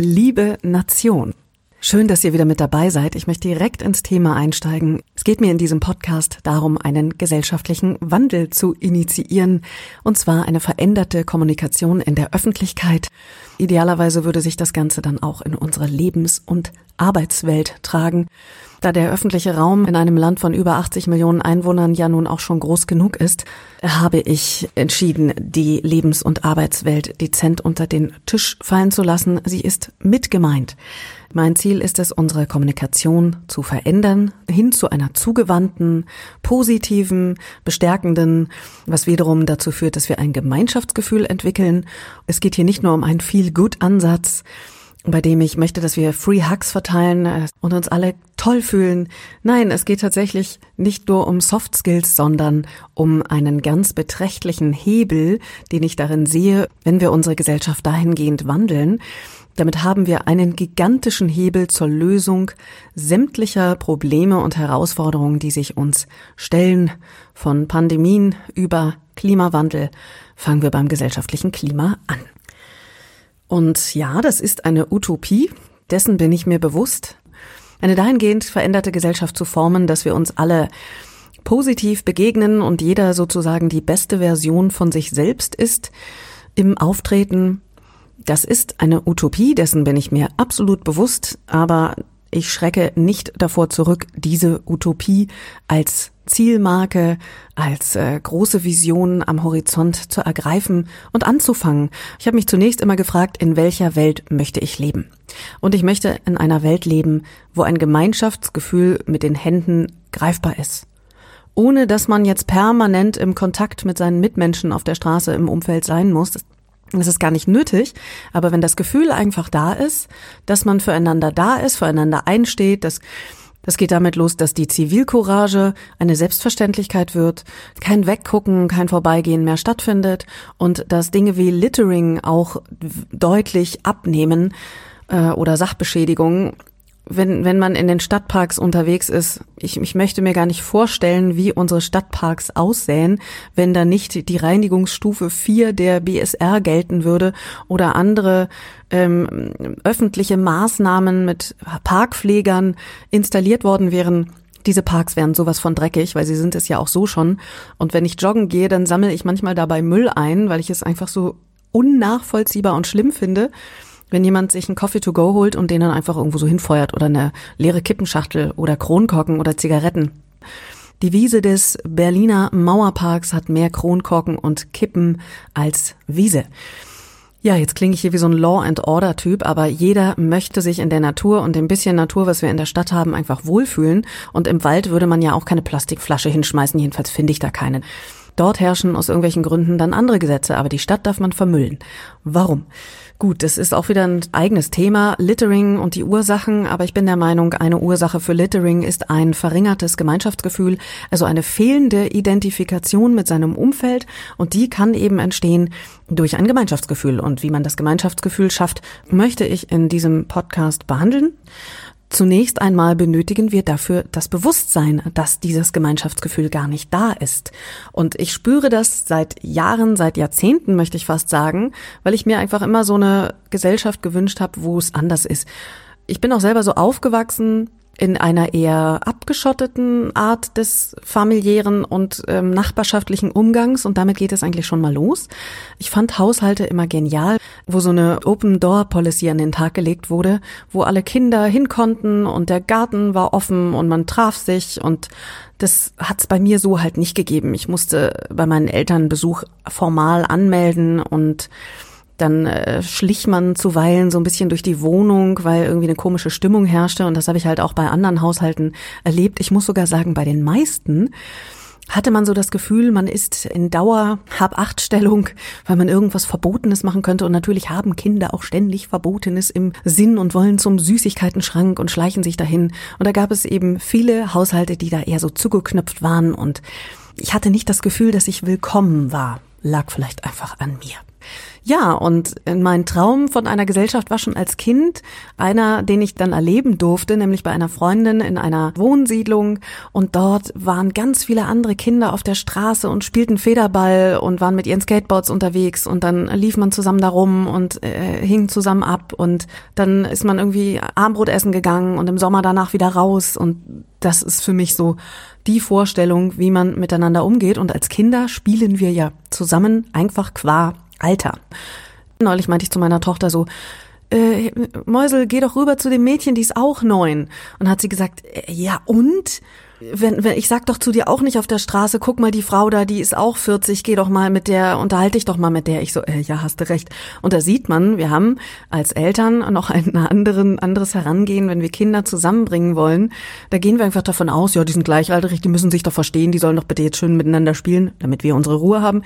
Liebe Nation. Schön, dass ihr wieder mit dabei seid. Ich möchte direkt ins Thema einsteigen. Es geht mir in diesem Podcast darum, einen gesellschaftlichen Wandel zu initiieren, und zwar eine veränderte Kommunikation in der Öffentlichkeit. Idealerweise würde sich das Ganze dann auch in unsere Lebens- und Arbeitswelt tragen. Da der öffentliche Raum in einem Land von über 80 Millionen Einwohnern ja nun auch schon groß genug ist, habe ich entschieden, die Lebens- und Arbeitswelt dezent unter den Tisch fallen zu lassen. Sie ist mit gemeint. Mein Ziel ist es, unsere Kommunikation zu verändern, hin zu einer zugewandten, positiven, bestärkenden, was wiederum dazu führt, dass wir ein Gemeinschaftsgefühl entwickeln. Es geht hier nicht nur um einen Feel-Good-Ansatz, bei dem ich möchte, dass wir Free Hugs verteilen äh, und uns alle toll fühlen. Nein, es geht tatsächlich nicht nur um Soft Skills, sondern um einen ganz beträchtlichen Hebel, den ich darin sehe, wenn wir unsere Gesellschaft dahingehend wandeln. Damit haben wir einen gigantischen Hebel zur Lösung sämtlicher Probleme und Herausforderungen, die sich uns stellen, von Pandemien über Klimawandel. Fangen wir beim gesellschaftlichen Klima an. Und ja, das ist eine Utopie, dessen bin ich mir bewusst. Eine dahingehend veränderte Gesellschaft zu formen, dass wir uns alle positiv begegnen und jeder sozusagen die beste Version von sich selbst ist im Auftreten. Das ist eine Utopie, dessen bin ich mir absolut bewusst, aber ich schrecke nicht davor zurück, diese Utopie als Zielmarke, als äh, große Vision am Horizont zu ergreifen und anzufangen. Ich habe mich zunächst immer gefragt, in welcher Welt möchte ich leben? Und ich möchte in einer Welt leben, wo ein Gemeinschaftsgefühl mit den Händen greifbar ist. Ohne dass man jetzt permanent im Kontakt mit seinen Mitmenschen auf der Straße im Umfeld sein muss. Das ist gar nicht nötig, aber wenn das Gefühl einfach da ist, dass man füreinander da ist, füreinander einsteht, dass das geht damit los, dass die Zivilcourage eine Selbstverständlichkeit wird, kein Weggucken, kein Vorbeigehen mehr stattfindet und dass Dinge wie Littering auch deutlich abnehmen äh, oder Sachbeschädigungen wenn, wenn man in den Stadtparks unterwegs ist, ich, ich möchte mir gar nicht vorstellen, wie unsere Stadtparks aussehen, wenn da nicht die Reinigungsstufe 4 der BSR gelten würde oder andere ähm, öffentliche Maßnahmen mit Parkpflegern installiert worden wären. Diese Parks wären sowas von dreckig, weil sie sind es ja auch so schon. Und wenn ich joggen gehe, dann sammle ich manchmal dabei Müll ein, weil ich es einfach so unnachvollziehbar und schlimm finde wenn jemand sich einen Coffee to go holt und den dann einfach irgendwo so hinfeuert oder eine leere Kippenschachtel oder Kronkorken oder Zigaretten. Die Wiese des Berliner Mauerparks hat mehr Kronkorken und Kippen als Wiese. Ja, jetzt klinge ich hier wie so ein Law and Order Typ, aber jeder möchte sich in der Natur und dem bisschen Natur, was wir in der Stadt haben, einfach wohlfühlen. Und im Wald würde man ja auch keine Plastikflasche hinschmeißen, jedenfalls finde ich da keine. Dort herrschen aus irgendwelchen Gründen dann andere Gesetze, aber die Stadt darf man vermüllen. Warum? Gut, das ist auch wieder ein eigenes Thema, Littering und die Ursachen, aber ich bin der Meinung, eine Ursache für Littering ist ein verringertes Gemeinschaftsgefühl, also eine fehlende Identifikation mit seinem Umfeld und die kann eben entstehen durch ein Gemeinschaftsgefühl. Und wie man das Gemeinschaftsgefühl schafft, möchte ich in diesem Podcast behandeln. Zunächst einmal benötigen wir dafür das Bewusstsein, dass dieses Gemeinschaftsgefühl gar nicht da ist. Und ich spüre das seit Jahren, seit Jahrzehnten, möchte ich fast sagen, weil ich mir einfach immer so eine Gesellschaft gewünscht habe, wo es anders ist. Ich bin auch selber so aufgewachsen, in einer eher abgeschotteten Art des familiären und ähm, nachbarschaftlichen Umgangs und damit geht es eigentlich schon mal los. Ich fand Haushalte immer genial, wo so eine Open Door Policy an den Tag gelegt wurde, wo alle Kinder hin konnten und der Garten war offen und man traf sich und das hat's bei mir so halt nicht gegeben. Ich musste bei meinen Eltern Besuch formal anmelden und dann äh, schlich man zuweilen so ein bisschen durch die Wohnung, weil irgendwie eine komische Stimmung herrschte. Und das habe ich halt auch bei anderen Haushalten erlebt. Ich muss sogar sagen, bei den meisten hatte man so das Gefühl, man ist in Dauer Hab-Acht-Stellung, weil man irgendwas Verbotenes machen könnte. Und natürlich haben Kinder auch ständig Verbotenes im Sinn und wollen zum Süßigkeitenschrank und schleichen sich dahin. Und da gab es eben viele Haushalte, die da eher so zugeknöpft waren. Und ich hatte nicht das Gefühl, dass ich willkommen war. Lag vielleicht einfach an mir. Ja, und mein Traum von einer Gesellschaft war schon als Kind einer, den ich dann erleben durfte, nämlich bei einer Freundin in einer Wohnsiedlung. Und dort waren ganz viele andere Kinder auf der Straße und spielten Federball und waren mit ihren Skateboards unterwegs. Und dann lief man zusammen da rum und äh, hing zusammen ab. Und dann ist man irgendwie Armbrot essen gegangen und im Sommer danach wieder raus. Und das ist für mich so die Vorstellung, wie man miteinander umgeht. Und als Kinder spielen wir ja zusammen einfach qua Alter. Neulich meinte ich zu meiner Tochter so, äh, Mäusel, geh doch rüber zu dem Mädchen, die ist auch neun. Und hat sie gesagt, äh, ja und? Wenn, wenn, ich sag doch zu dir auch nicht auf der Straße, guck mal die Frau da, die ist auch 40, geh doch mal mit der, unterhalte dich doch mal mit der. Ich so, äh, ja, hast du recht. Und da sieht man, wir haben als Eltern noch ein anderen, anderes Herangehen, wenn wir Kinder zusammenbringen wollen. Da gehen wir einfach davon aus, ja, die sind gleichaltrig, die müssen sich doch verstehen, die sollen doch bitte jetzt schön miteinander spielen, damit wir unsere Ruhe haben.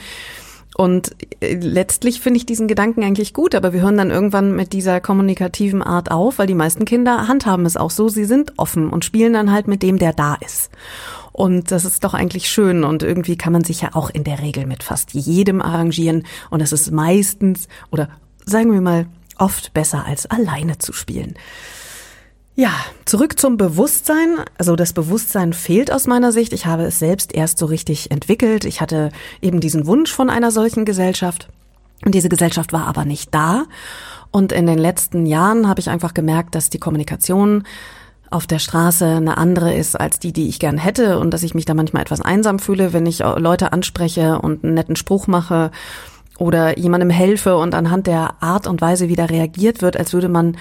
Und äh, letztlich finde ich diesen Gedanken eigentlich gut, aber wir hören dann irgendwann mit dieser kommunikativen Art auf, weil die meisten Kinder handhaben es auch so, sie sind offen und spielen dann halt mit dem, der da ist. Und das ist doch eigentlich schön und irgendwie kann man sich ja auch in der Regel mit fast jedem arrangieren und es ist meistens oder sagen wir mal oft besser als alleine zu spielen. Ja, zurück zum Bewusstsein. Also das Bewusstsein fehlt aus meiner Sicht. Ich habe es selbst erst so richtig entwickelt. Ich hatte eben diesen Wunsch von einer solchen Gesellschaft. Und diese Gesellschaft war aber nicht da. Und in den letzten Jahren habe ich einfach gemerkt, dass die Kommunikation auf der Straße eine andere ist als die, die ich gern hätte und dass ich mich da manchmal etwas einsam fühle, wenn ich Leute anspreche und einen netten Spruch mache oder jemandem helfe und anhand der Art und Weise, wie da reagiert wird, als würde man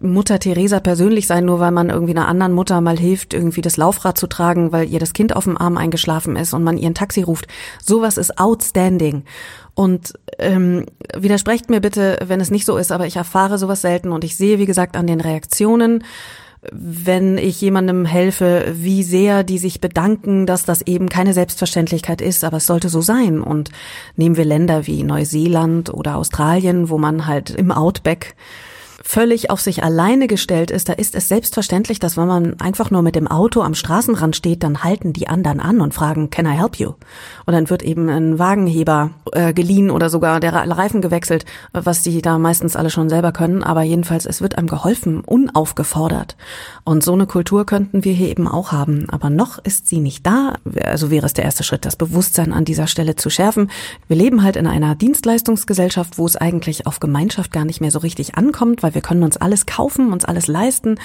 Mutter Teresa persönlich sein, nur weil man irgendwie einer anderen Mutter mal hilft, irgendwie das Laufrad zu tragen, weil ihr das Kind auf dem Arm eingeschlafen ist und man ihren Taxi ruft. Sowas ist outstanding. Und ähm, widersprecht mir bitte, wenn es nicht so ist, aber ich erfahre sowas selten und ich sehe, wie gesagt, an den Reaktionen, wenn ich jemandem helfe, wie sehr die sich bedanken, dass das eben keine Selbstverständlichkeit ist, aber es sollte so sein. Und nehmen wir Länder wie Neuseeland oder Australien, wo man halt im Outback völlig auf sich alleine gestellt ist, da ist es selbstverständlich, dass wenn man einfach nur mit dem Auto am Straßenrand steht, dann halten die anderen an und fragen, can I help you? Und dann wird eben ein Wagenheber äh, geliehen oder sogar der Reifen gewechselt, was die da meistens alle schon selber können. Aber jedenfalls, es wird einem geholfen, unaufgefordert. Und so eine Kultur könnten wir hier eben auch haben. Aber noch ist sie nicht da. Also wäre es der erste Schritt, das Bewusstsein an dieser Stelle zu schärfen. Wir leben halt in einer Dienstleistungsgesellschaft, wo es eigentlich auf Gemeinschaft gar nicht mehr so richtig ankommt, weil wir wir können uns alles kaufen, uns alles leisten.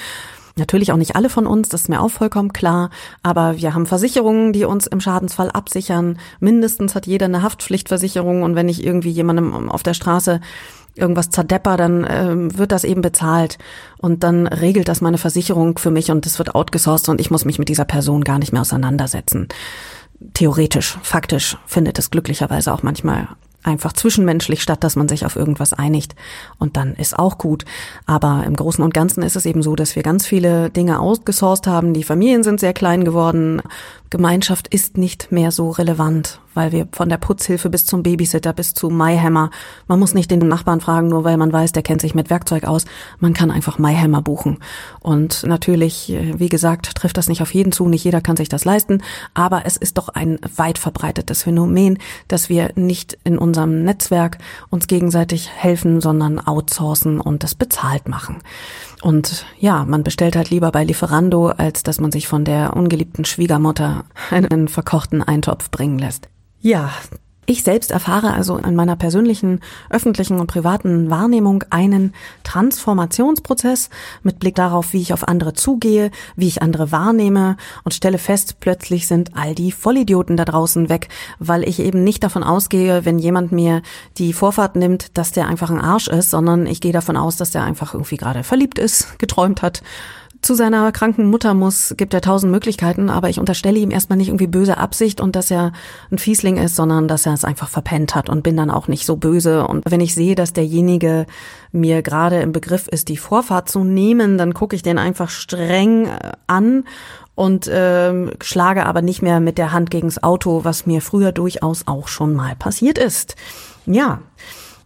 Natürlich auch nicht alle von uns, das ist mir auch vollkommen klar, aber wir haben Versicherungen, die uns im Schadensfall absichern. Mindestens hat jeder eine Haftpflichtversicherung und wenn ich irgendwie jemandem auf der Straße irgendwas zerdepper, dann äh, wird das eben bezahlt und dann regelt das meine Versicherung für mich und es wird outgesourced und ich muss mich mit dieser Person gar nicht mehr auseinandersetzen. Theoretisch, faktisch findet es glücklicherweise auch manchmal einfach zwischenmenschlich, statt dass man sich auf irgendwas einigt. Und dann ist auch gut. Aber im Großen und Ganzen ist es eben so, dass wir ganz viele Dinge ausgesourced haben. Die Familien sind sehr klein geworden. Gemeinschaft ist nicht mehr so relevant, weil wir von der Putzhilfe bis zum Babysitter bis zu MyHammer, man muss nicht den Nachbarn fragen, nur weil man weiß, der kennt sich mit Werkzeug aus. Man kann einfach MyHammer buchen. Und natürlich, äh, wie gesagt, trifft das nicht auf jeden zu, nicht jeder kann sich das leisten, aber es ist doch ein weit verbreitetes Phänomen, dass wir nicht in unserem Netzwerk uns gegenseitig helfen, sondern outsourcen und das bezahlt machen. Und ja, man bestellt halt lieber bei Lieferando, als dass man sich von der ungeliebten Schwiegermutter einen verkochten Eintopf bringen lässt. Ja, ich selbst erfahre also in meiner persönlichen, öffentlichen und privaten Wahrnehmung einen Transformationsprozess mit Blick darauf, wie ich auf andere zugehe, wie ich andere wahrnehme und stelle fest, plötzlich sind all die Vollidioten da draußen weg, weil ich eben nicht davon ausgehe, wenn jemand mir die Vorfahrt nimmt, dass der einfach ein Arsch ist, sondern ich gehe davon aus, dass der einfach irgendwie gerade verliebt ist, geträumt hat zu seiner kranken Mutter muss, gibt er tausend Möglichkeiten, aber ich unterstelle ihm erstmal nicht irgendwie böse Absicht und dass er ein Fiesling ist, sondern dass er es einfach verpennt hat und bin dann auch nicht so böse. Und wenn ich sehe, dass derjenige mir gerade im Begriff ist, die Vorfahrt zu nehmen, dann gucke ich den einfach streng äh, an und ähm, schlage aber nicht mehr mit der Hand gegens Auto, was mir früher durchaus auch schon mal passiert ist. Ja.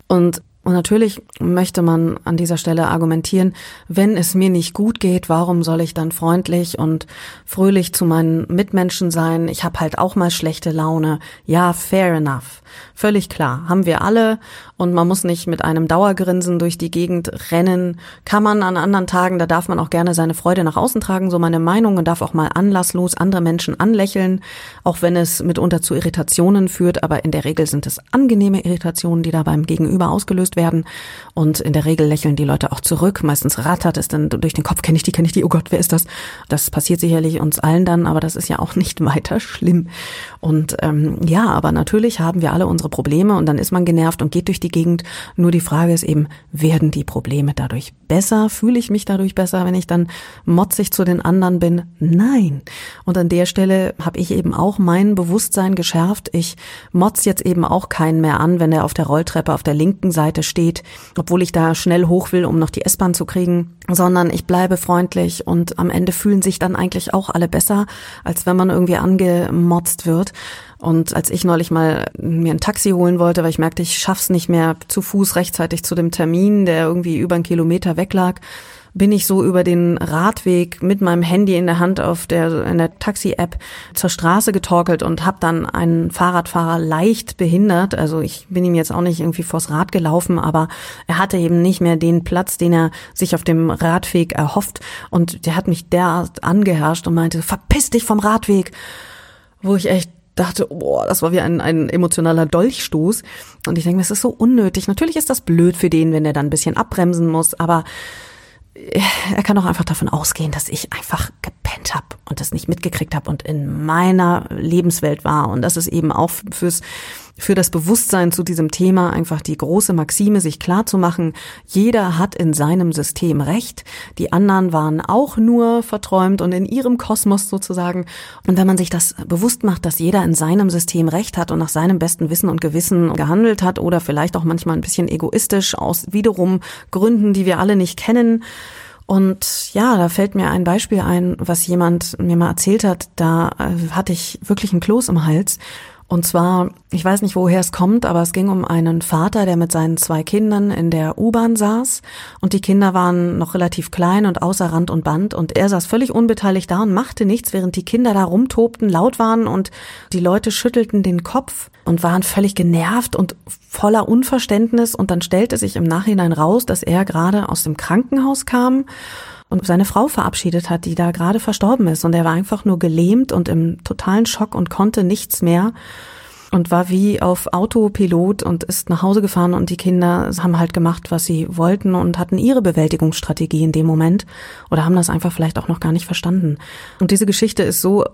Und Und natürlich möchte man an dieser Stelle argumentieren, wenn es mir nicht gut geht, warum soll ich dann freundlich und fröhlich zu meinen Mitmenschen sein? Ich habe halt auch mal schlechte Laune. Ja, fair enough. Völlig klar, haben wir alle und man muss nicht mit einem Dauergrinsen durch die Gegend rennen. Kann man an anderen Tagen, da darf man auch gerne seine Freude nach außen tragen, so meine Meinung und darf auch mal anlasslos andere Menschen anlächeln, auch wenn es mitunter zu Irritationen führt, aber in der Regel sind es angenehme Irritationen, die da beim Gegenüber ausgelöst werden und in der Regel lächeln die Leute auch zurück. Meistens rattert es dann durch den Kopf, kenne ich die, kenne ich die, oh Gott, wer ist das? Das passiert sicherlich uns allen dann, aber das ist ja auch nicht weiter schlimm. Und ähm, ja, aber natürlich haben wir alle unsere Probleme und dann ist man genervt und geht durch die Gegend. Nur die Frage ist eben, werden die Probleme dadurch besser? Fühle ich mich dadurch besser, wenn ich dann motzig zu den anderen bin? Nein. Und an der Stelle habe ich eben auch mein Bewusstsein geschärft. Ich motz jetzt eben auch keinen mehr an, wenn er auf der Rolltreppe auf der linken Seite steht, obwohl ich da schnell hoch will, um noch die S-Bahn zu kriegen, sondern ich bleibe freundlich und am Ende fühlen sich dann eigentlich auch alle besser, als wenn man irgendwie angemotzt wird. Und als ich neulich mal mir ein Taxi holen wollte, weil ich merkte, ich schaff's nicht mehr zu Fuß rechtzeitig zu dem Termin, der irgendwie über einen Kilometer weg lag, bin ich so über den Radweg mit meinem Handy in der Hand auf der in der Taxi-App zur Straße getorkelt und habe dann einen Fahrradfahrer leicht behindert. Also ich bin ihm jetzt auch nicht irgendwie vors Rad gelaufen, aber er hatte eben nicht mehr den Platz, den er sich auf dem Radweg erhofft. Und der hat mich derart angeherrscht und meinte, verpiss dich vom Radweg. Wo ich echt dachte, boah, das war wie ein, ein emotionaler Dolchstoß. Und ich denke mir, es ist so unnötig. Natürlich ist das blöd für den, wenn der dann ein bisschen abbremsen muss, aber er kann auch einfach davon ausgehen, dass ich einfach und das nicht mitgekriegt habe und in meiner Lebenswelt war. Und das ist eben auch fürs, für das Bewusstsein zu diesem Thema einfach die große Maxime, sich klar zu machen, jeder hat in seinem System Recht. Die anderen waren auch nur verträumt und in ihrem Kosmos sozusagen. Und wenn man sich das bewusst macht, dass jeder in seinem System Recht hat und nach seinem besten Wissen und Gewissen gehandelt hat oder vielleicht auch manchmal ein bisschen egoistisch aus wiederum Gründen, die wir alle nicht kennen, und ja, da fällt mir ein Beispiel ein, was jemand mir mal erzählt hat. Da äh, hatte ich wirklich einen Kloß im Hals. Und zwar, ich weiß nicht, woher es kommt, aber es ging um einen Vater, der mit seinen zwei Kindern in der U-Bahn saß. Und die Kinder waren noch relativ klein und außer Rand und Band. Und er saß völlig unbeteiligt da und machte nichts, während die Kinder da rumtobten, laut waren. Und die Leute schüttelten den Kopf und waren völlig genervt und voller Unverständnis. Und dann stellte sich im Nachhinein raus, dass er gerade aus dem Krankenhaus kam und seine Frau verabschiedet hat, die da gerade verstorben ist. Und er war einfach nur gelähmt und im totalen Schock und konnte nichts mehr und war wie auf Autopilot und ist nach Hause gefahren und die Kinder haben halt gemacht, was sie wollten und hatten ihre Bewältigungsstrategie in dem Moment oder haben das einfach vielleicht auch noch gar nicht verstanden. Und diese Geschichte ist so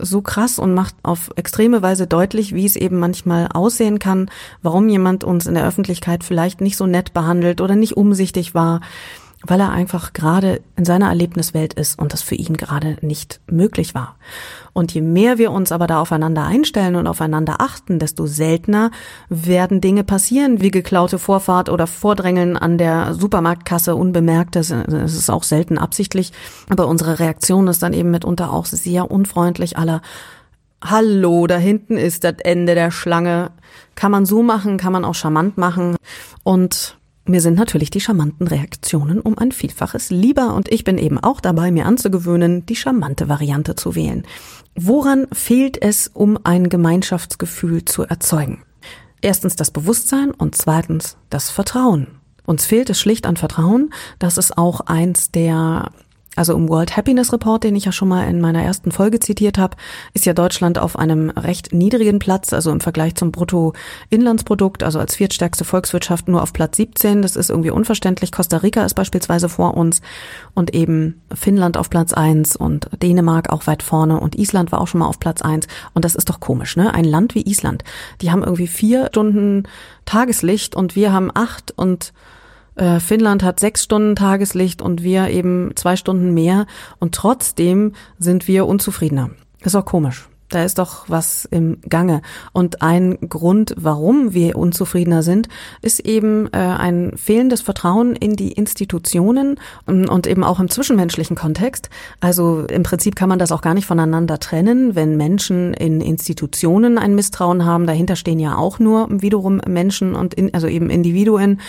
so krass und macht auf extreme Weise deutlich, wie es eben manchmal aussehen kann, warum jemand uns in der Öffentlichkeit vielleicht nicht so nett behandelt oder nicht umsichtig war weil er einfach gerade in seiner Erlebniswelt ist und das für ihn gerade nicht möglich war. Und je mehr wir uns aber da aufeinander einstellen und aufeinander achten, desto seltener werden Dinge passieren, wie geklaute Vorfahrt oder Vordrängeln an der Supermarktkasse unbemerkt. Das ist auch selten absichtlich. Aber unsere Reaktion ist dann eben mitunter auch sehr unfreundlich aller Hallo, da hinten ist das Ende der Schlange. Kann man so machen, kann man auch charmant machen. Und mir sind natürlich die charmanten Reaktionen um ein Vielfaches lieber und ich bin eben auch dabei, mir anzugewöhnen, die charmante Variante zu wählen. Woran fehlt es, um ein Gemeinschaftsgefühl zu erzeugen? Erstens das Bewusstsein und zweitens das Vertrauen. Uns fehlt es schlicht an Vertrauen. Das ist auch eins der also im World Happiness Report, den ich ja schon mal in meiner ersten Folge zitiert habe, ist ja Deutschland auf einem recht niedrigen Platz, also im Vergleich zum Bruttoinlandsprodukt, also als viertstärkste Volkswirtschaft nur auf Platz 17. Das ist irgendwie unverständlich. Costa Rica ist beispielsweise vor uns und eben Finnland auf Platz 1 und Dänemark auch weit vorne und Island war auch schon mal auf Platz 1. Und das ist doch komisch, ne? Ein Land wie Island, die haben irgendwie vier Stunden Tageslicht und wir haben acht und äh, Finnland hat sechs Stunden Tageslicht und wir eben zwei Stunden mehr und trotzdem sind wir unzufriedener. Ist auch komisch. Da ist doch was im Gange. Und ein Grund, warum wir unzufriedener sind, ist eben äh, ein fehlendes Vertrauen in die Institutionen und, und eben auch im zwischenmenschlichen Kontext. Also im Prinzip kann man das auch gar nicht voneinander trennen, wenn Menschen in Institutionen ein Misstrauen haben. Dahinter stehen ja auch nur wiederum Menschen und in, also eben Individuen.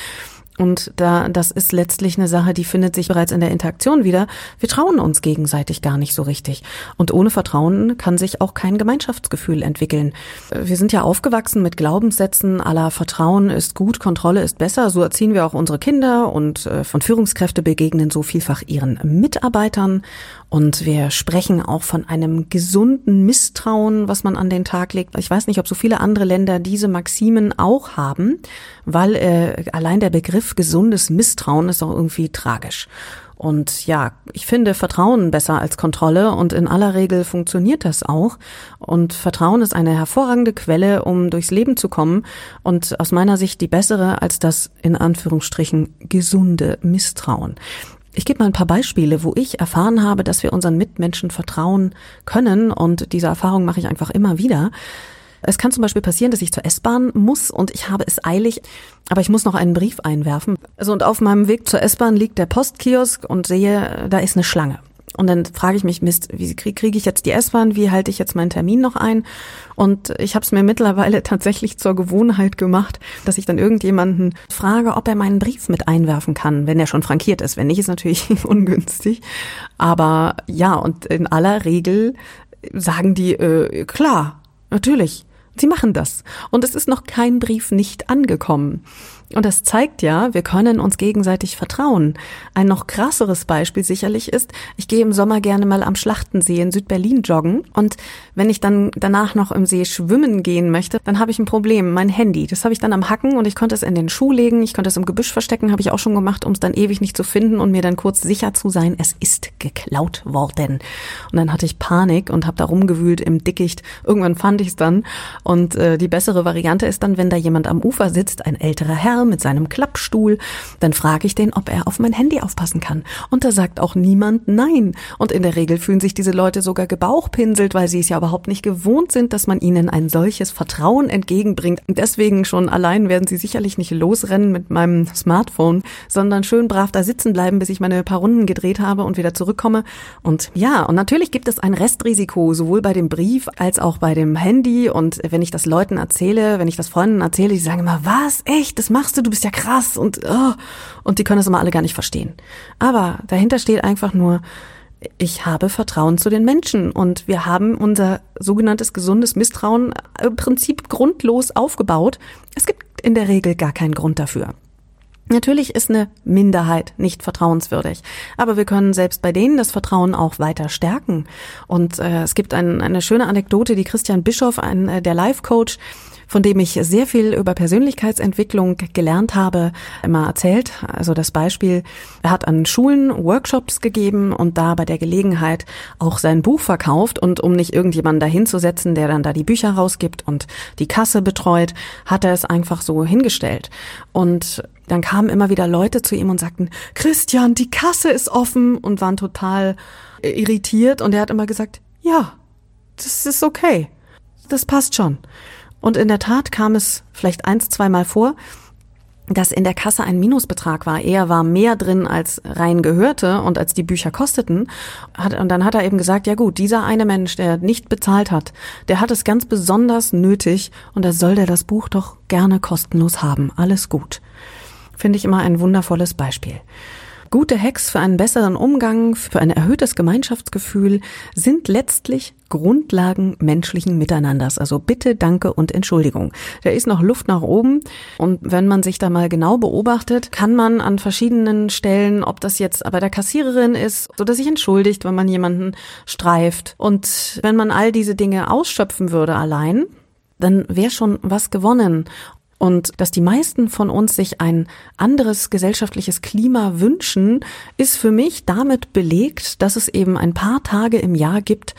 Und da, das ist letztlich eine Sache, die findet sich bereits in der Interaktion wieder. Wir trauen uns gegenseitig gar nicht so richtig. Und ohne Vertrauen kann sich auch kein Gemeinschaftsgefühl entwickeln. Wir sind ja aufgewachsen mit Glaubenssätzen aller Vertrauen ist gut, Kontrolle ist besser. So erziehen wir auch unsere Kinder und äh, von Führungskräfte begegnen so vielfach ihren Mitarbeitern. Und wir sprechen auch von einem gesunden Misstrauen, was man an den Tag legt. Ich weiß nicht, ob so viele andere Länder diese Maximen auch haben, weil äh, allein der Begriff gesundes Misstrauen ist auch irgendwie tragisch. Und ja, ich finde Vertrauen besser als Kontrolle und in aller Regel funktioniert das auch. Und Vertrauen ist eine hervorragende Quelle, um durchs Leben zu kommen und aus meiner Sicht die bessere als das in Anführungsstrichen gesunde Misstrauen. Ich gebe mal ein paar Beispiele, wo ich erfahren habe, dass wir unseren Mitmenschen vertrauen können und diese Erfahrung mache ich einfach immer wieder. Es kann zum Beispiel passieren, dass ich zur S-Bahn muss und ich habe es eilig, aber ich muss noch einen Brief einwerfen. Also und auf meinem Weg zur S-Bahn liegt der Postkiosk und sehe, da ist eine Schlange. Und dann frage ich mich, Mist, wie kriege krieg ich jetzt die S-Bahn? Wie halte ich jetzt meinen Termin noch ein? Und ich habe es mir mittlerweile tatsächlich zur Gewohnheit gemacht, dass ich dann irgendjemanden frage, ob er meinen Brief mit einwerfen kann, wenn er schon frankiert ist. Wenn nicht, ist natürlich ungünstig. Aber ja, und in aller Regel sagen die, äh, klar, natürlich. Sie machen das. Und es ist noch kein Brief nicht angekommen. Und das zeigt ja, wir können uns gegenseitig vertrauen. Ein noch krasseres Beispiel sicherlich ist, ich gehe im Sommer gerne mal am Schlachtensee in Südberlin joggen und wenn ich dann danach noch im See schwimmen gehen möchte, dann habe ich ein Problem. Mein Handy, das habe ich dann am Hacken und ich konnte es in den Schuh legen, ich konnte es im Gebüsch verstecken, habe ich auch schon gemacht, um es dann ewig nicht zu finden und mir dann kurz sicher zu sein, es ist geklaut worden. Und dann hatte ich Panik und habe da rumgewühlt im Dickicht. Irgendwann fand ich es dann und äh, die bessere Variante ist dann, wenn da jemand am Ufer sitzt, ein älterer Herr, Herr mit seinem Klappstuhl. Dann frage ich den, ob er auf mein Handy aufpassen kann. Und da sagt auch niemand nein. Und in der Regel fühlen sich diese Leute sogar gebauchpinselt, weil sie es ja überhaupt nicht gewohnt sind, dass man ihnen ein solches Vertrauen entgegenbringt. Deswegen schon allein werden sie sicherlich nicht losrennen mit meinem Smartphone, sondern schön brav da sitzen bleiben, bis ich meine paar Runden gedreht habe und wieder zurückkomme. Und ja, und natürlich gibt es ein Restrisiko, sowohl bei dem Brief als auch bei dem Handy. Und wenn ich das Leuten erzähle, wenn ich das Freunden erzähle, die sagen immer, was? Echt? Das machst machst du? Du bist ja krass und oh, und die können es immer alle gar nicht verstehen. Aber dahinter steht einfach nur, ich habe Vertrauen zu den Menschen und wir haben unser sogenanntes gesundes Misstrauen im Prinzip grundlos aufgebaut. Es gibt in der Regel gar keinen Grund dafür. Natürlich ist eine Minderheit nicht vertrauenswürdig, aber wir können selbst bei denen das Vertrauen auch weiter stärken. Und äh, es gibt ein, eine schöne Anekdote, die Christian Bischoff, ein, äh, der Life-Coach, von dem ich sehr viel über Persönlichkeitsentwicklung gelernt habe, immer erzählt. Also das Beispiel, er hat an Schulen Workshops gegeben und da bei der Gelegenheit auch sein Buch verkauft und um nicht irgendjemanden dahinzusetzen, der dann da die Bücher rausgibt und die Kasse betreut, hat er es einfach so hingestellt. Und dann kamen immer wieder Leute zu ihm und sagten, Christian, die Kasse ist offen und waren total irritiert und er hat immer gesagt, ja, das ist okay. Das passt schon. Und in der Tat kam es vielleicht eins, zweimal vor, dass in der Kasse ein Minusbetrag war. Er war mehr drin als rein gehörte und als die Bücher kosteten. Und dann hat er eben gesagt, ja gut, dieser eine Mensch, der nicht bezahlt hat, der hat es ganz besonders nötig und da soll der das Buch doch gerne kostenlos haben. Alles gut. Finde ich immer ein wundervolles Beispiel. Gute Hacks für einen besseren Umgang, für ein erhöhtes Gemeinschaftsgefühl sind letztlich Grundlagen menschlichen Miteinanders. Also Bitte, Danke und Entschuldigung. Da ist noch Luft nach oben. Und wenn man sich da mal genau beobachtet, kann man an verschiedenen Stellen, ob das jetzt bei der Kassiererin ist, so dass sich entschuldigt, wenn man jemanden streift. Und wenn man all diese Dinge ausschöpfen würde allein, dann wäre schon was gewonnen. Und dass die meisten von uns sich ein anderes gesellschaftliches Klima wünschen, ist für mich damit belegt, dass es eben ein paar Tage im Jahr gibt,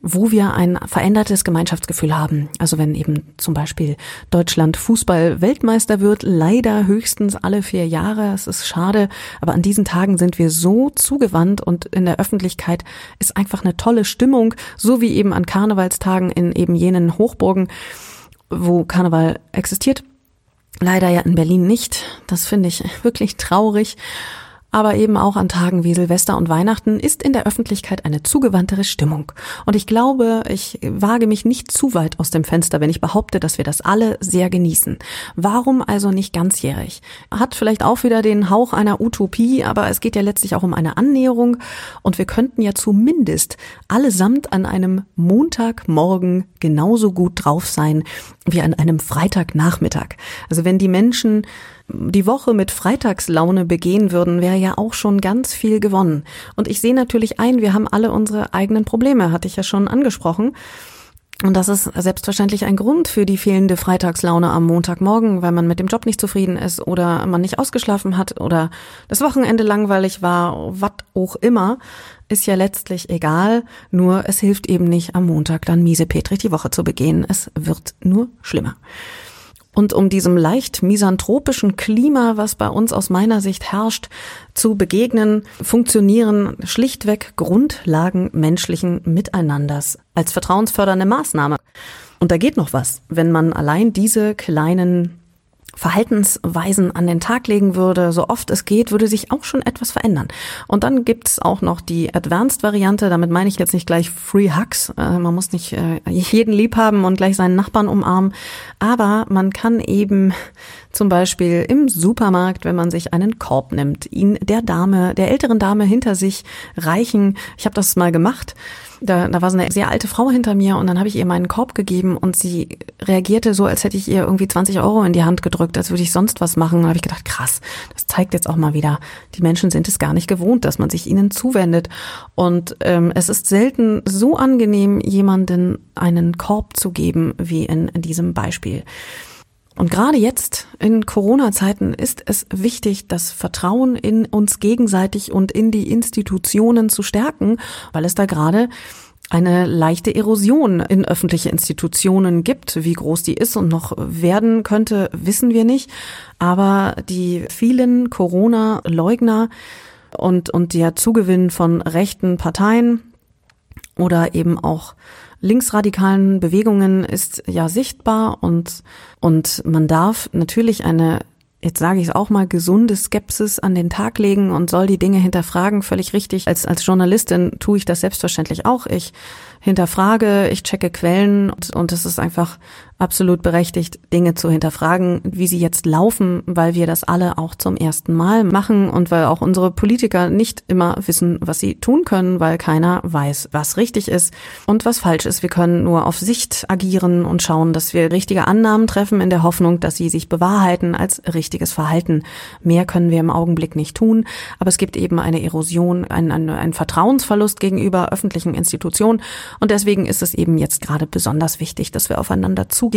wo wir ein verändertes Gemeinschaftsgefühl haben. Also wenn eben zum Beispiel Deutschland Fußball-Weltmeister wird, leider höchstens alle vier Jahre. Es ist schade, aber an diesen Tagen sind wir so zugewandt und in der Öffentlichkeit ist einfach eine tolle Stimmung, so wie eben an Karnevalstagen in eben jenen Hochburgen, wo Karneval existiert. Leider ja in Berlin nicht. Das finde ich wirklich traurig aber eben auch an Tagen wie Silvester und Weihnachten ist in der Öffentlichkeit eine zugewandtere Stimmung. Und ich glaube, ich wage mich nicht zu weit aus dem Fenster, wenn ich behaupte, dass wir das alle sehr genießen. Warum also nicht ganzjährig? Hat vielleicht auch wieder den Hauch einer Utopie, aber es geht ja letztlich auch um eine Annäherung und wir könnten ja zumindest allesamt an einem Montagmorgen genauso gut drauf sein wie an einem Freitagnachmittag. Also wenn die Menschen die Woche mit Freitagslaune begehen würden, wäre ja auch schon ganz viel gewonnen. Und ich sehe natürlich ein, wir haben alle unsere eigenen Probleme, hatte ich ja schon angesprochen. Und das ist selbstverständlich ein Grund für die fehlende Freitagslaune am Montagmorgen, weil man mit dem Job nicht zufrieden ist oder man nicht ausgeschlafen hat oder das Wochenende langweilig war, was auch immer, ist ja letztlich egal. Nur es hilft eben nicht am Montag dann miese Petri die Woche zu begehen. Es wird nur schlimmer. Und um diesem leicht misanthropischen Klima, was bei uns aus meiner Sicht herrscht, zu begegnen, funktionieren schlichtweg Grundlagen menschlichen Miteinanders als vertrauensfördernde Maßnahme. Und da geht noch was, wenn man allein diese kleinen Verhaltensweisen an den Tag legen würde, so oft es geht, würde sich auch schon etwas verändern. Und dann gibt's auch noch die Advanced-Variante, damit meine ich jetzt nicht gleich Free Hugs, äh, man muss nicht äh, jeden lieb haben und gleich seinen Nachbarn umarmen, aber man kann eben zum Beispiel im Supermarkt, wenn man sich einen Korb nimmt, ihn der Dame, der älteren Dame hinter sich reichen. Ich habe das mal gemacht da, da war so eine sehr alte Frau hinter mir und dann habe ich ihr meinen Korb gegeben und sie reagierte so, als hätte ich ihr irgendwie 20 Euro in die Hand gedrückt, als würde ich sonst was machen. Da habe ich gedacht, krass, das zeigt jetzt auch mal wieder, die Menschen sind es gar nicht gewohnt, dass man sich ihnen zuwendet. Und ähm, es ist selten so angenehm, jemanden einen Korb zu geben, wie in, in diesem Beispiel. Und gerade jetzt in Corona-Zeiten ist es wichtig, das Vertrauen in uns gegenseitig und in die Institutionen zu stärken, weil es da gerade eine leichte Erosion in öffentliche Institutionen gibt. Wie groß die ist und noch werden könnte, wissen wir nicht. Aber die vielen Corona-Leugner und, und der Zugewinn von rechten Parteien oder eben auch linksradikalen Bewegungen ist ja sichtbar und, und man darf natürlich eine jetzt sage ich es auch mal, gesunde Skepsis an den Tag legen und soll die Dinge hinterfragen, völlig richtig. Als, als Journalistin tue ich das selbstverständlich auch. Ich hinterfrage, ich checke Quellen und, und es ist einfach absolut berechtigt, Dinge zu hinterfragen, wie sie jetzt laufen, weil wir das alle auch zum ersten Mal machen und weil auch unsere Politiker nicht immer wissen, was sie tun können, weil keiner weiß, was richtig ist und was falsch ist. Wir können nur auf Sicht agieren und schauen, dass wir richtige Annahmen treffen in der Hoffnung, dass sie sich bewahrheiten als richtiges Verhalten. Mehr können wir im Augenblick nicht tun, aber es gibt eben eine Erosion, einen, einen Vertrauensverlust gegenüber öffentlichen Institutionen und deswegen ist es eben jetzt gerade besonders wichtig, dass wir aufeinander zugehen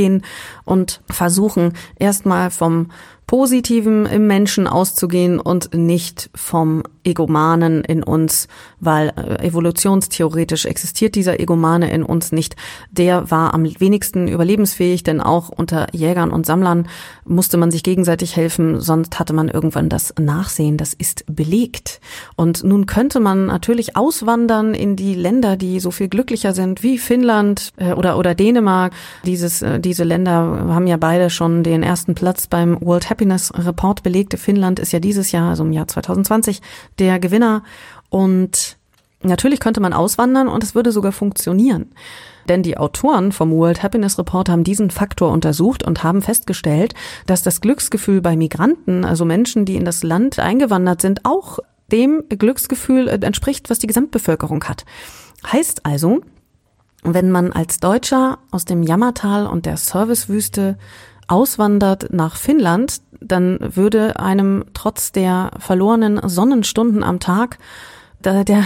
und versuchen, erstmal vom Positiven im Menschen auszugehen und nicht vom Egomanen in uns, weil äh, evolutionstheoretisch existiert dieser Egomane in uns nicht. Der war am wenigsten überlebensfähig, denn auch unter Jägern und Sammlern musste man sich gegenseitig helfen, sonst hatte man irgendwann das Nachsehen, das ist belegt. Und nun könnte man natürlich auswandern in die Länder, die so viel glücklicher sind wie Finnland äh, oder, oder Dänemark. Dieses, äh, diese Länder haben ja beide schon den ersten Platz beim World Happiness Report belegt. Finnland ist ja dieses Jahr, also im Jahr 2020, der Gewinner. Und natürlich könnte man auswandern und es würde sogar funktionieren. Denn die Autoren vom World Happiness Report haben diesen Faktor untersucht und haben festgestellt, dass das Glücksgefühl bei Migranten, also Menschen, die in das Land eingewandert sind, auch dem Glücksgefühl äh, entspricht, was die Gesamtbevölkerung hat. Heißt also, wenn man als Deutscher aus dem Jammertal und der Servicewüste auswandert nach Finnland, dann würde einem trotz der verlorenen Sonnenstunden am Tag da, der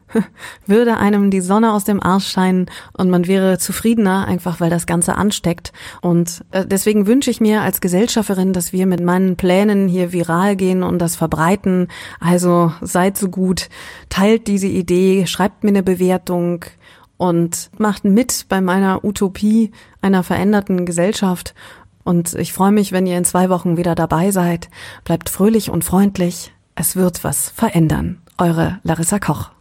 würde einem die Sonne aus dem Arsch scheinen und man wäre zufriedener, einfach weil das Ganze ansteckt. Und äh, deswegen wünsche ich mir als Gesellschafterin, dass wir mit meinen Plänen hier viral gehen und das verbreiten. Also seid so gut, teilt diese Idee, schreibt mir eine Bewertung und macht mit bei meiner Utopie einer veränderten Gesellschaft. Und ich freue mich, wenn ihr in zwei Wochen wieder dabei seid. Bleibt fröhlich und freundlich. Es wird was verändern. Eure Larissa Koch.